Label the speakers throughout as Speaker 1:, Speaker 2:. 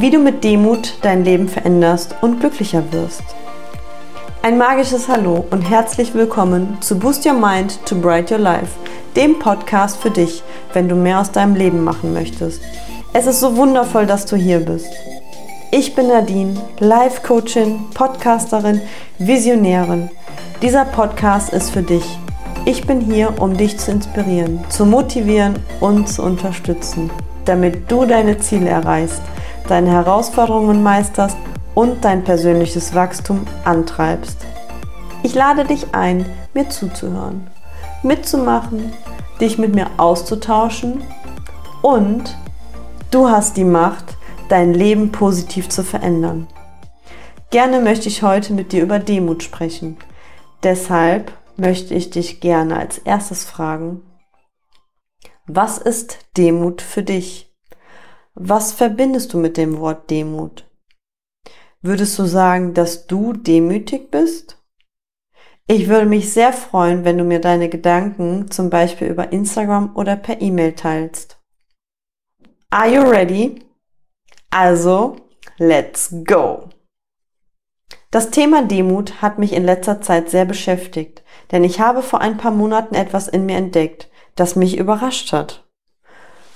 Speaker 1: wie du mit Demut dein Leben veränderst und glücklicher wirst. Ein magisches Hallo und herzlich willkommen zu Boost Your Mind to Bright Your Life, dem Podcast für dich, wenn du mehr aus deinem Leben machen möchtest. Es ist so wundervoll, dass du hier bist. Ich bin Nadine, Life Coachin, Podcasterin, Visionärin. Dieser Podcast ist für dich. Ich bin hier, um dich zu inspirieren, zu motivieren und zu unterstützen, damit du deine Ziele erreichst, deine Herausforderungen meisterst und dein persönliches Wachstum antreibst. Ich lade dich ein, mir zuzuhören, mitzumachen, dich mit mir auszutauschen und du hast die Macht, dein Leben positiv zu verändern. Gerne möchte ich heute mit dir über Demut sprechen. Deshalb möchte ich dich gerne als erstes fragen, was ist Demut für dich? Was verbindest du mit dem Wort Demut? Würdest du sagen, dass du demütig bist? Ich würde mich sehr freuen, wenn du mir deine Gedanken zum Beispiel über Instagram oder per E-Mail teilst. Are you ready? Also, let's go! Das Thema Demut hat mich in letzter Zeit sehr beschäftigt, denn ich habe vor ein paar Monaten etwas in mir entdeckt, das mich überrascht hat.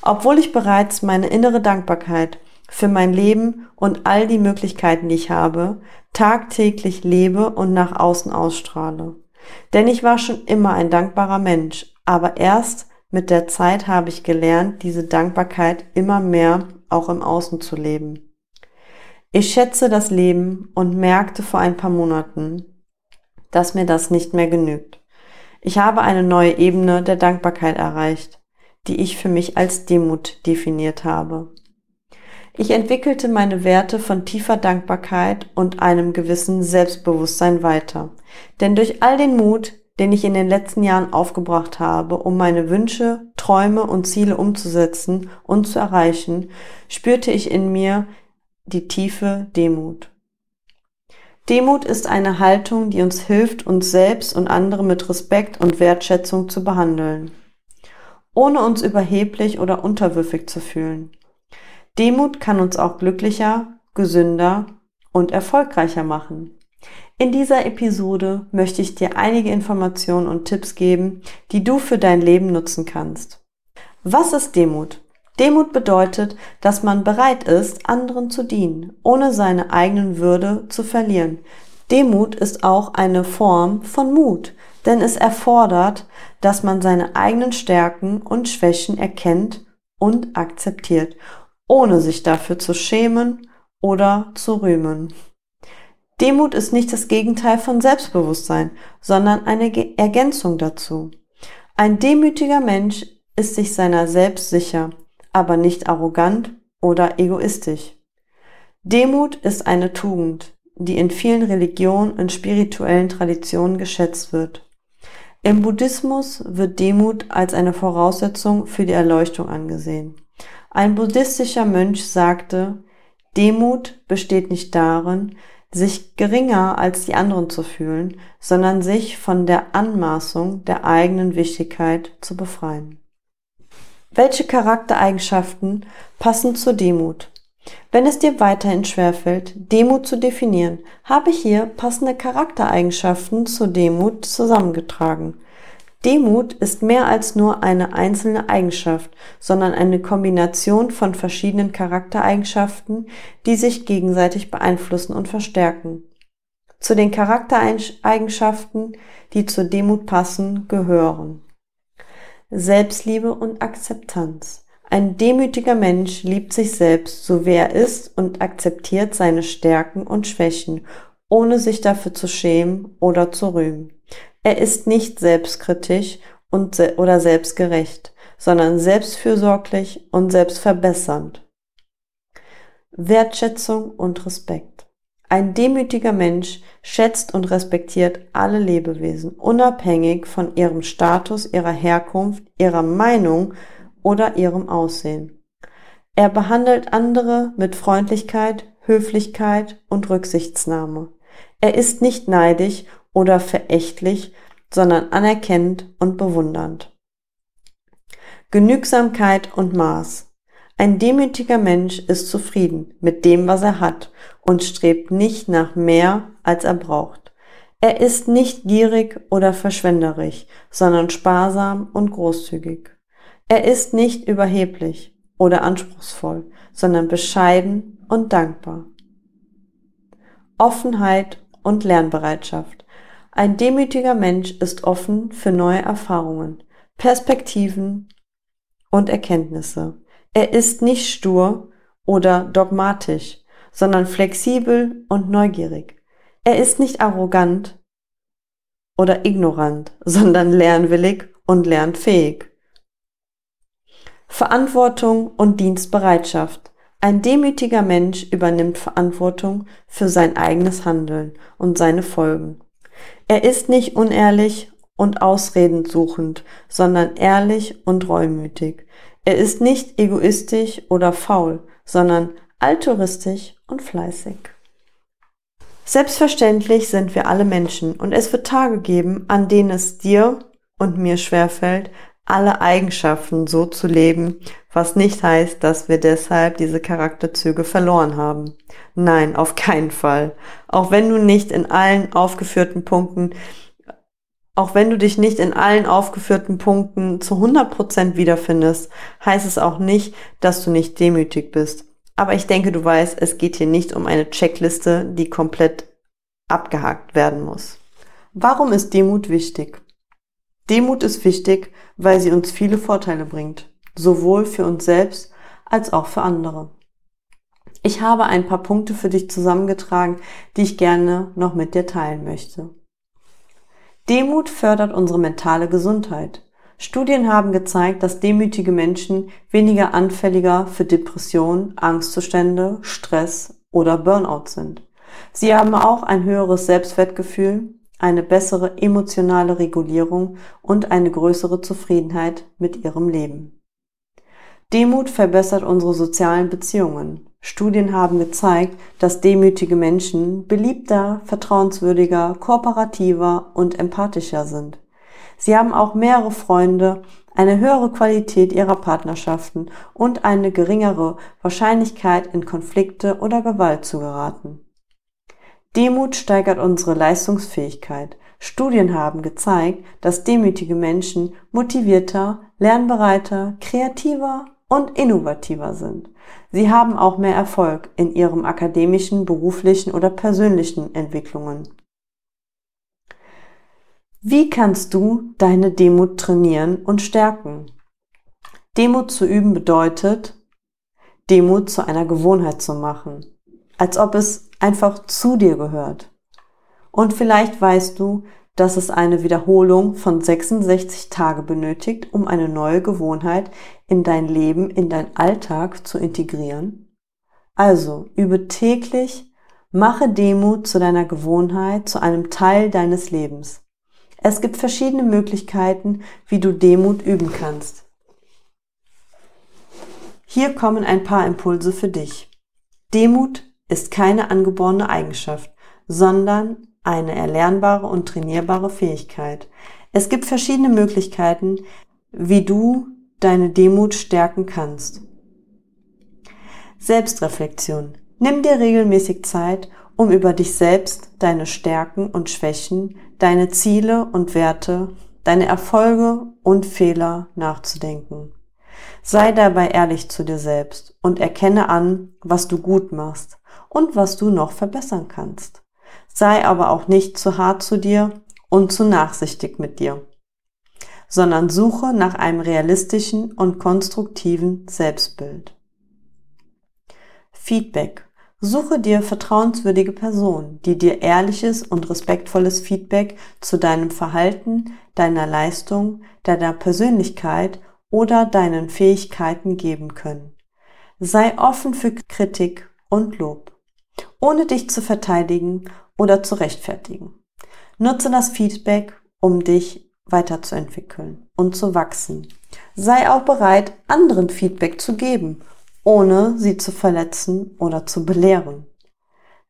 Speaker 1: Obwohl ich bereits meine innere Dankbarkeit für mein Leben und all die Möglichkeiten, die ich habe, tagtäglich lebe und nach außen ausstrahle. Denn ich war schon immer ein dankbarer Mensch, aber erst mit der Zeit habe ich gelernt, diese Dankbarkeit immer mehr auch im Außen zu leben. Ich schätze das Leben und merkte vor ein paar Monaten, dass mir das nicht mehr genügt. Ich habe eine neue Ebene der Dankbarkeit erreicht, die ich für mich als Demut definiert habe. Ich entwickelte meine Werte von tiefer Dankbarkeit und einem gewissen Selbstbewusstsein weiter. Denn durch all den Mut, den ich in den letzten Jahren aufgebracht habe, um meine Wünsche, Träume und Ziele umzusetzen und zu erreichen, spürte ich in mir die tiefe Demut. Demut ist eine Haltung, die uns hilft, uns selbst und andere mit Respekt und Wertschätzung zu behandeln, ohne uns überheblich oder unterwürfig zu fühlen. Demut kann uns auch glücklicher, gesünder und erfolgreicher machen. In dieser Episode möchte ich dir einige Informationen und Tipps geben, die du für dein Leben nutzen kannst. Was ist Demut? Demut bedeutet, dass man bereit ist, anderen zu dienen, ohne seine eigenen Würde zu verlieren. Demut ist auch eine Form von Mut, denn es erfordert, dass man seine eigenen Stärken und Schwächen erkennt und akzeptiert ohne sich dafür zu schämen oder zu rühmen. Demut ist nicht das Gegenteil von Selbstbewusstsein, sondern eine Ergänzung dazu. Ein demütiger Mensch ist sich seiner selbst sicher, aber nicht arrogant oder egoistisch. Demut ist eine Tugend, die in vielen Religionen und spirituellen Traditionen geschätzt wird. Im Buddhismus wird Demut als eine Voraussetzung für die Erleuchtung angesehen. Ein buddhistischer Mönch sagte, Demut besteht nicht darin, sich geringer als die anderen zu fühlen, sondern sich von der Anmaßung der eigenen Wichtigkeit zu befreien. Welche Charaktereigenschaften passen zur Demut? Wenn es dir weiterhin schwerfällt, Demut zu definieren, habe ich hier passende Charaktereigenschaften zur Demut zusammengetragen. Demut ist mehr als nur eine einzelne Eigenschaft, sondern eine Kombination von verschiedenen Charaktereigenschaften, die sich gegenseitig beeinflussen und verstärken. Zu den Charaktereigenschaften, die zur Demut passen, gehören Selbstliebe und Akzeptanz. Ein demütiger Mensch liebt sich selbst, so wie er ist und akzeptiert seine Stärken und Schwächen, ohne sich dafür zu schämen oder zu rühmen. Er ist nicht selbstkritisch und se oder selbstgerecht, sondern selbstfürsorglich und selbstverbessernd. Wertschätzung und Respekt. Ein demütiger Mensch schätzt und respektiert alle Lebewesen, unabhängig von ihrem Status, ihrer Herkunft, ihrer Meinung oder ihrem Aussehen. Er behandelt andere mit Freundlichkeit, Höflichkeit und Rücksichtsnahme. Er ist nicht neidisch oder verächtlich, sondern anerkennend und bewundernd. Genügsamkeit und Maß. Ein demütiger Mensch ist zufrieden mit dem, was er hat und strebt nicht nach mehr, als er braucht. Er ist nicht gierig oder verschwenderisch, sondern sparsam und großzügig. Er ist nicht überheblich oder anspruchsvoll, sondern bescheiden und dankbar. Offenheit und Lernbereitschaft. Ein demütiger Mensch ist offen für neue Erfahrungen, Perspektiven und Erkenntnisse. Er ist nicht stur oder dogmatisch, sondern flexibel und neugierig. Er ist nicht arrogant oder ignorant, sondern lernwillig und lernfähig. Verantwortung und Dienstbereitschaft. Ein demütiger Mensch übernimmt Verantwortung für sein eigenes Handeln und seine Folgen. Er ist nicht unehrlich und ausredend suchend, sondern ehrlich und reumütig. Er ist nicht egoistisch oder faul, sondern altruistisch und fleißig. Selbstverständlich sind wir alle Menschen und es wird Tage geben, an denen es dir und mir schwerfällt, alle Eigenschaften so zu leben, was nicht heißt, dass wir deshalb diese Charakterzüge verloren haben. Nein, auf keinen Fall. Auch wenn du nicht in allen aufgeführten Punkten, auch wenn du dich nicht in allen aufgeführten Punkten zu 100% wiederfindest, heißt es auch nicht, dass du nicht demütig bist. Aber ich denke, du weißt, es geht hier nicht um eine Checkliste, die komplett abgehakt werden muss. Warum ist Demut wichtig? Demut ist wichtig, weil sie uns viele Vorteile bringt, sowohl für uns selbst als auch für andere. Ich habe ein paar Punkte für dich zusammengetragen, die ich gerne noch mit dir teilen möchte. Demut fördert unsere mentale Gesundheit. Studien haben gezeigt, dass demütige Menschen weniger anfälliger für Depressionen, Angstzustände, Stress oder Burnout sind. Sie haben auch ein höheres Selbstwertgefühl, eine bessere emotionale Regulierung und eine größere Zufriedenheit mit ihrem Leben. Demut verbessert unsere sozialen Beziehungen. Studien haben gezeigt, dass demütige Menschen beliebter, vertrauenswürdiger, kooperativer und empathischer sind. Sie haben auch mehrere Freunde, eine höhere Qualität ihrer Partnerschaften und eine geringere Wahrscheinlichkeit in Konflikte oder Gewalt zu geraten. Demut steigert unsere Leistungsfähigkeit. Studien haben gezeigt, dass demütige Menschen motivierter, lernbereiter, kreativer und innovativer sind. Sie haben auch mehr Erfolg in ihrem akademischen, beruflichen oder persönlichen Entwicklungen. Wie kannst du deine Demut trainieren und stärken? Demut zu üben bedeutet, Demut zu einer Gewohnheit zu machen, als ob es einfach zu dir gehört. Und vielleicht weißt du, dass es eine Wiederholung von 66 Tage benötigt, um eine neue Gewohnheit in dein Leben, in dein Alltag zu integrieren. Also übe täglich, mache Demut zu deiner Gewohnheit, zu einem Teil deines Lebens. Es gibt verschiedene Möglichkeiten, wie du Demut üben kannst. Hier kommen ein paar Impulse für dich. Demut ist keine angeborene Eigenschaft, sondern eine erlernbare und trainierbare Fähigkeit. Es gibt verschiedene Möglichkeiten, wie du deine Demut stärken kannst. Selbstreflexion. Nimm dir regelmäßig Zeit, um über dich selbst, deine Stärken und Schwächen, deine Ziele und Werte, deine Erfolge und Fehler nachzudenken. Sei dabei ehrlich zu dir selbst und erkenne an, was du gut machst und was du noch verbessern kannst. Sei aber auch nicht zu hart zu dir und zu nachsichtig mit dir, sondern suche nach einem realistischen und konstruktiven Selbstbild. Feedback Suche dir vertrauenswürdige Personen, die dir ehrliches und respektvolles Feedback zu deinem Verhalten, deiner Leistung, deiner Persönlichkeit oder deinen Fähigkeiten geben können. Sei offen für Kritik und Lob, ohne dich zu verteidigen oder zu rechtfertigen. Nutze das Feedback, um dich weiterzuentwickeln und zu wachsen. Sei auch bereit, anderen Feedback zu geben ohne sie zu verletzen oder zu belehren.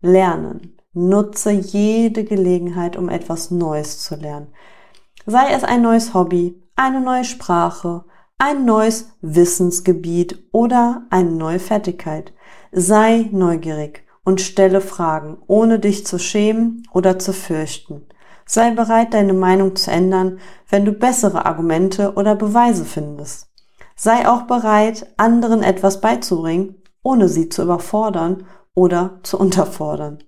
Speaker 1: Lernen. Nutze jede Gelegenheit, um etwas Neues zu lernen. Sei es ein neues Hobby, eine neue Sprache, ein neues Wissensgebiet oder eine neue Fertigkeit. Sei neugierig und stelle Fragen, ohne dich zu schämen oder zu fürchten. Sei bereit, deine Meinung zu ändern, wenn du bessere Argumente oder Beweise findest. Sei auch bereit, anderen etwas beizubringen, ohne sie zu überfordern oder zu unterfordern.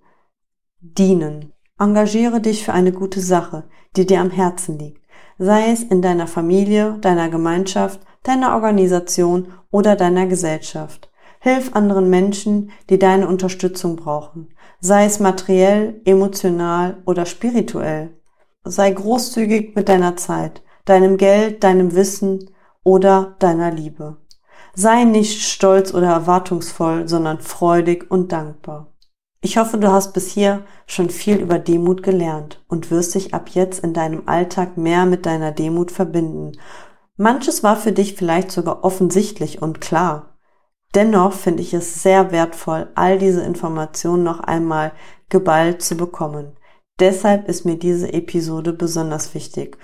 Speaker 1: Dienen. Engagiere dich für eine gute Sache, die dir am Herzen liegt, sei es in deiner Familie, deiner Gemeinschaft, deiner Organisation oder deiner Gesellschaft. Hilf anderen Menschen, die deine Unterstützung brauchen, sei es materiell, emotional oder spirituell. Sei großzügig mit deiner Zeit, deinem Geld, deinem Wissen oder deiner Liebe. Sei nicht stolz oder erwartungsvoll, sondern freudig und dankbar. Ich hoffe, du hast bis hier schon viel über Demut gelernt und wirst dich ab jetzt in deinem Alltag mehr mit deiner Demut verbinden. Manches war für dich vielleicht sogar offensichtlich und klar. Dennoch finde ich es sehr wertvoll, all diese Informationen noch einmal geballt zu bekommen. Deshalb ist mir diese Episode besonders wichtig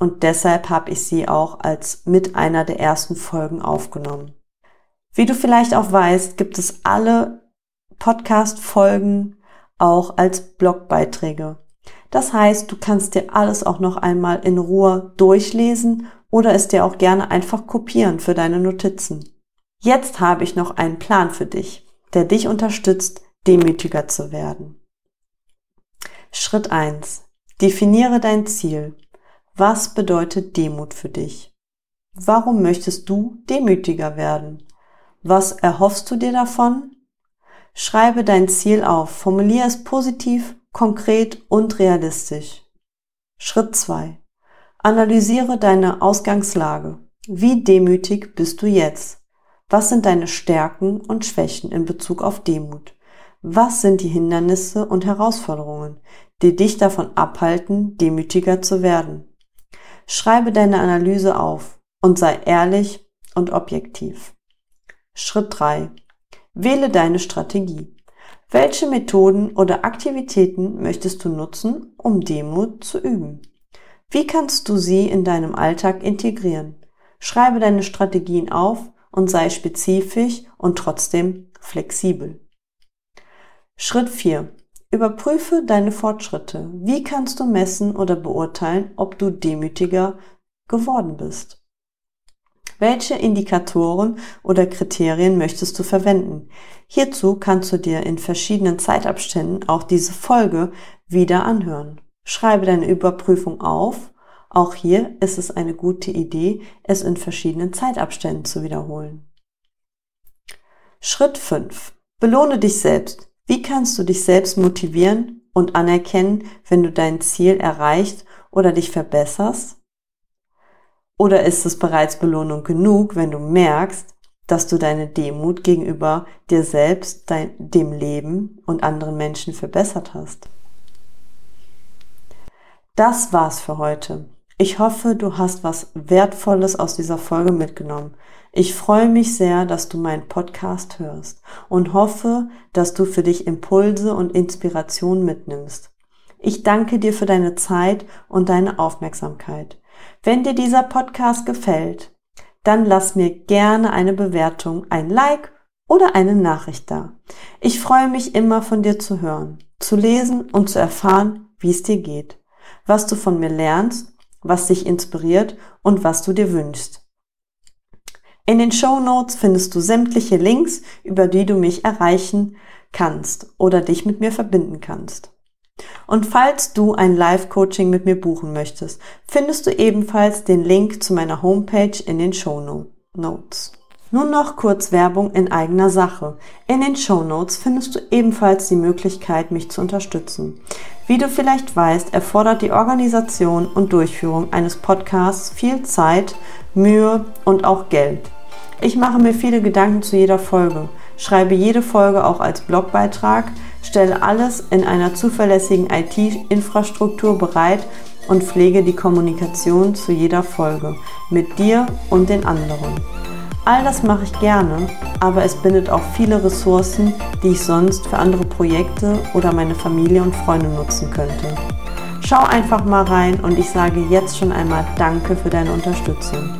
Speaker 1: und deshalb habe ich sie auch als mit einer der ersten Folgen aufgenommen. Wie du vielleicht auch weißt, gibt es alle Podcast-Folgen auch als Blogbeiträge. Das heißt, du kannst dir alles auch noch einmal in Ruhe durchlesen oder es dir auch gerne einfach kopieren für deine Notizen. Jetzt habe ich noch einen Plan für dich, der dich unterstützt, demütiger zu werden. Schritt 1. Definiere dein Ziel. Was bedeutet Demut für dich? Warum möchtest du demütiger werden? Was erhoffst du dir davon? Schreibe dein Ziel auf, formuliere es positiv, konkret und realistisch. Schritt 2. Analysiere deine Ausgangslage. Wie demütig bist du jetzt? Was sind deine Stärken und Schwächen in Bezug auf Demut? Was sind die Hindernisse und Herausforderungen, die dich davon abhalten, demütiger zu werden? Schreibe deine Analyse auf und sei ehrlich und objektiv. Schritt 3. Wähle deine Strategie. Welche Methoden oder Aktivitäten möchtest du nutzen, um Demut zu üben? Wie kannst du sie in deinem Alltag integrieren? Schreibe deine Strategien auf und sei spezifisch und trotzdem flexibel. Schritt 4. Überprüfe deine Fortschritte. Wie kannst du messen oder beurteilen, ob du demütiger geworden bist? Welche Indikatoren oder Kriterien möchtest du verwenden? Hierzu kannst du dir in verschiedenen Zeitabständen auch diese Folge wieder anhören. Schreibe deine Überprüfung auf. Auch hier ist es eine gute Idee, es in verschiedenen Zeitabständen zu wiederholen. Schritt 5. Belohne dich selbst. Wie kannst du dich selbst motivieren und anerkennen, wenn du dein Ziel erreicht oder dich verbesserst? Oder ist es bereits Belohnung genug, wenn du merkst, dass du deine Demut gegenüber dir selbst, dein, dem Leben und anderen Menschen verbessert hast? Das war's für heute. Ich hoffe, du hast was Wertvolles aus dieser Folge mitgenommen. Ich freue mich sehr, dass du meinen Podcast hörst und hoffe, dass du für dich Impulse und Inspiration mitnimmst. Ich danke dir für deine Zeit und deine Aufmerksamkeit. Wenn dir dieser Podcast gefällt, dann lass mir gerne eine Bewertung, ein Like oder eine Nachricht da. Ich freue mich immer von dir zu hören, zu lesen und zu erfahren, wie es dir geht, was du von mir lernst, was dich inspiriert und was du dir wünschst. In den Show Notes findest du sämtliche Links, über die du mich erreichen kannst oder dich mit mir verbinden kannst. Und falls du ein Live-Coaching mit mir buchen möchtest, findest du ebenfalls den Link zu meiner Homepage in den Show Notes. Nun noch kurz Werbung in eigener Sache. In den Show Notes findest du ebenfalls die Möglichkeit, mich zu unterstützen. Wie du vielleicht weißt, erfordert die Organisation und Durchführung eines Podcasts viel Zeit, Mühe und auch Geld. Ich mache mir viele Gedanken zu jeder Folge, schreibe jede Folge auch als Blogbeitrag, stelle alles in einer zuverlässigen IT-Infrastruktur bereit und pflege die Kommunikation zu jeder Folge mit dir und den anderen. All das mache ich gerne, aber es bindet auch viele Ressourcen, die ich sonst für andere Projekte oder meine Familie und Freunde nutzen könnte. Schau einfach mal rein und ich sage jetzt schon einmal Danke für deine Unterstützung.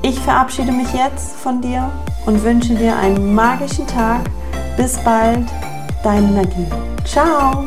Speaker 1: Ich verabschiede mich jetzt von dir und wünsche dir einen magischen Tag. Bis bald, deine Nadine. Ciao!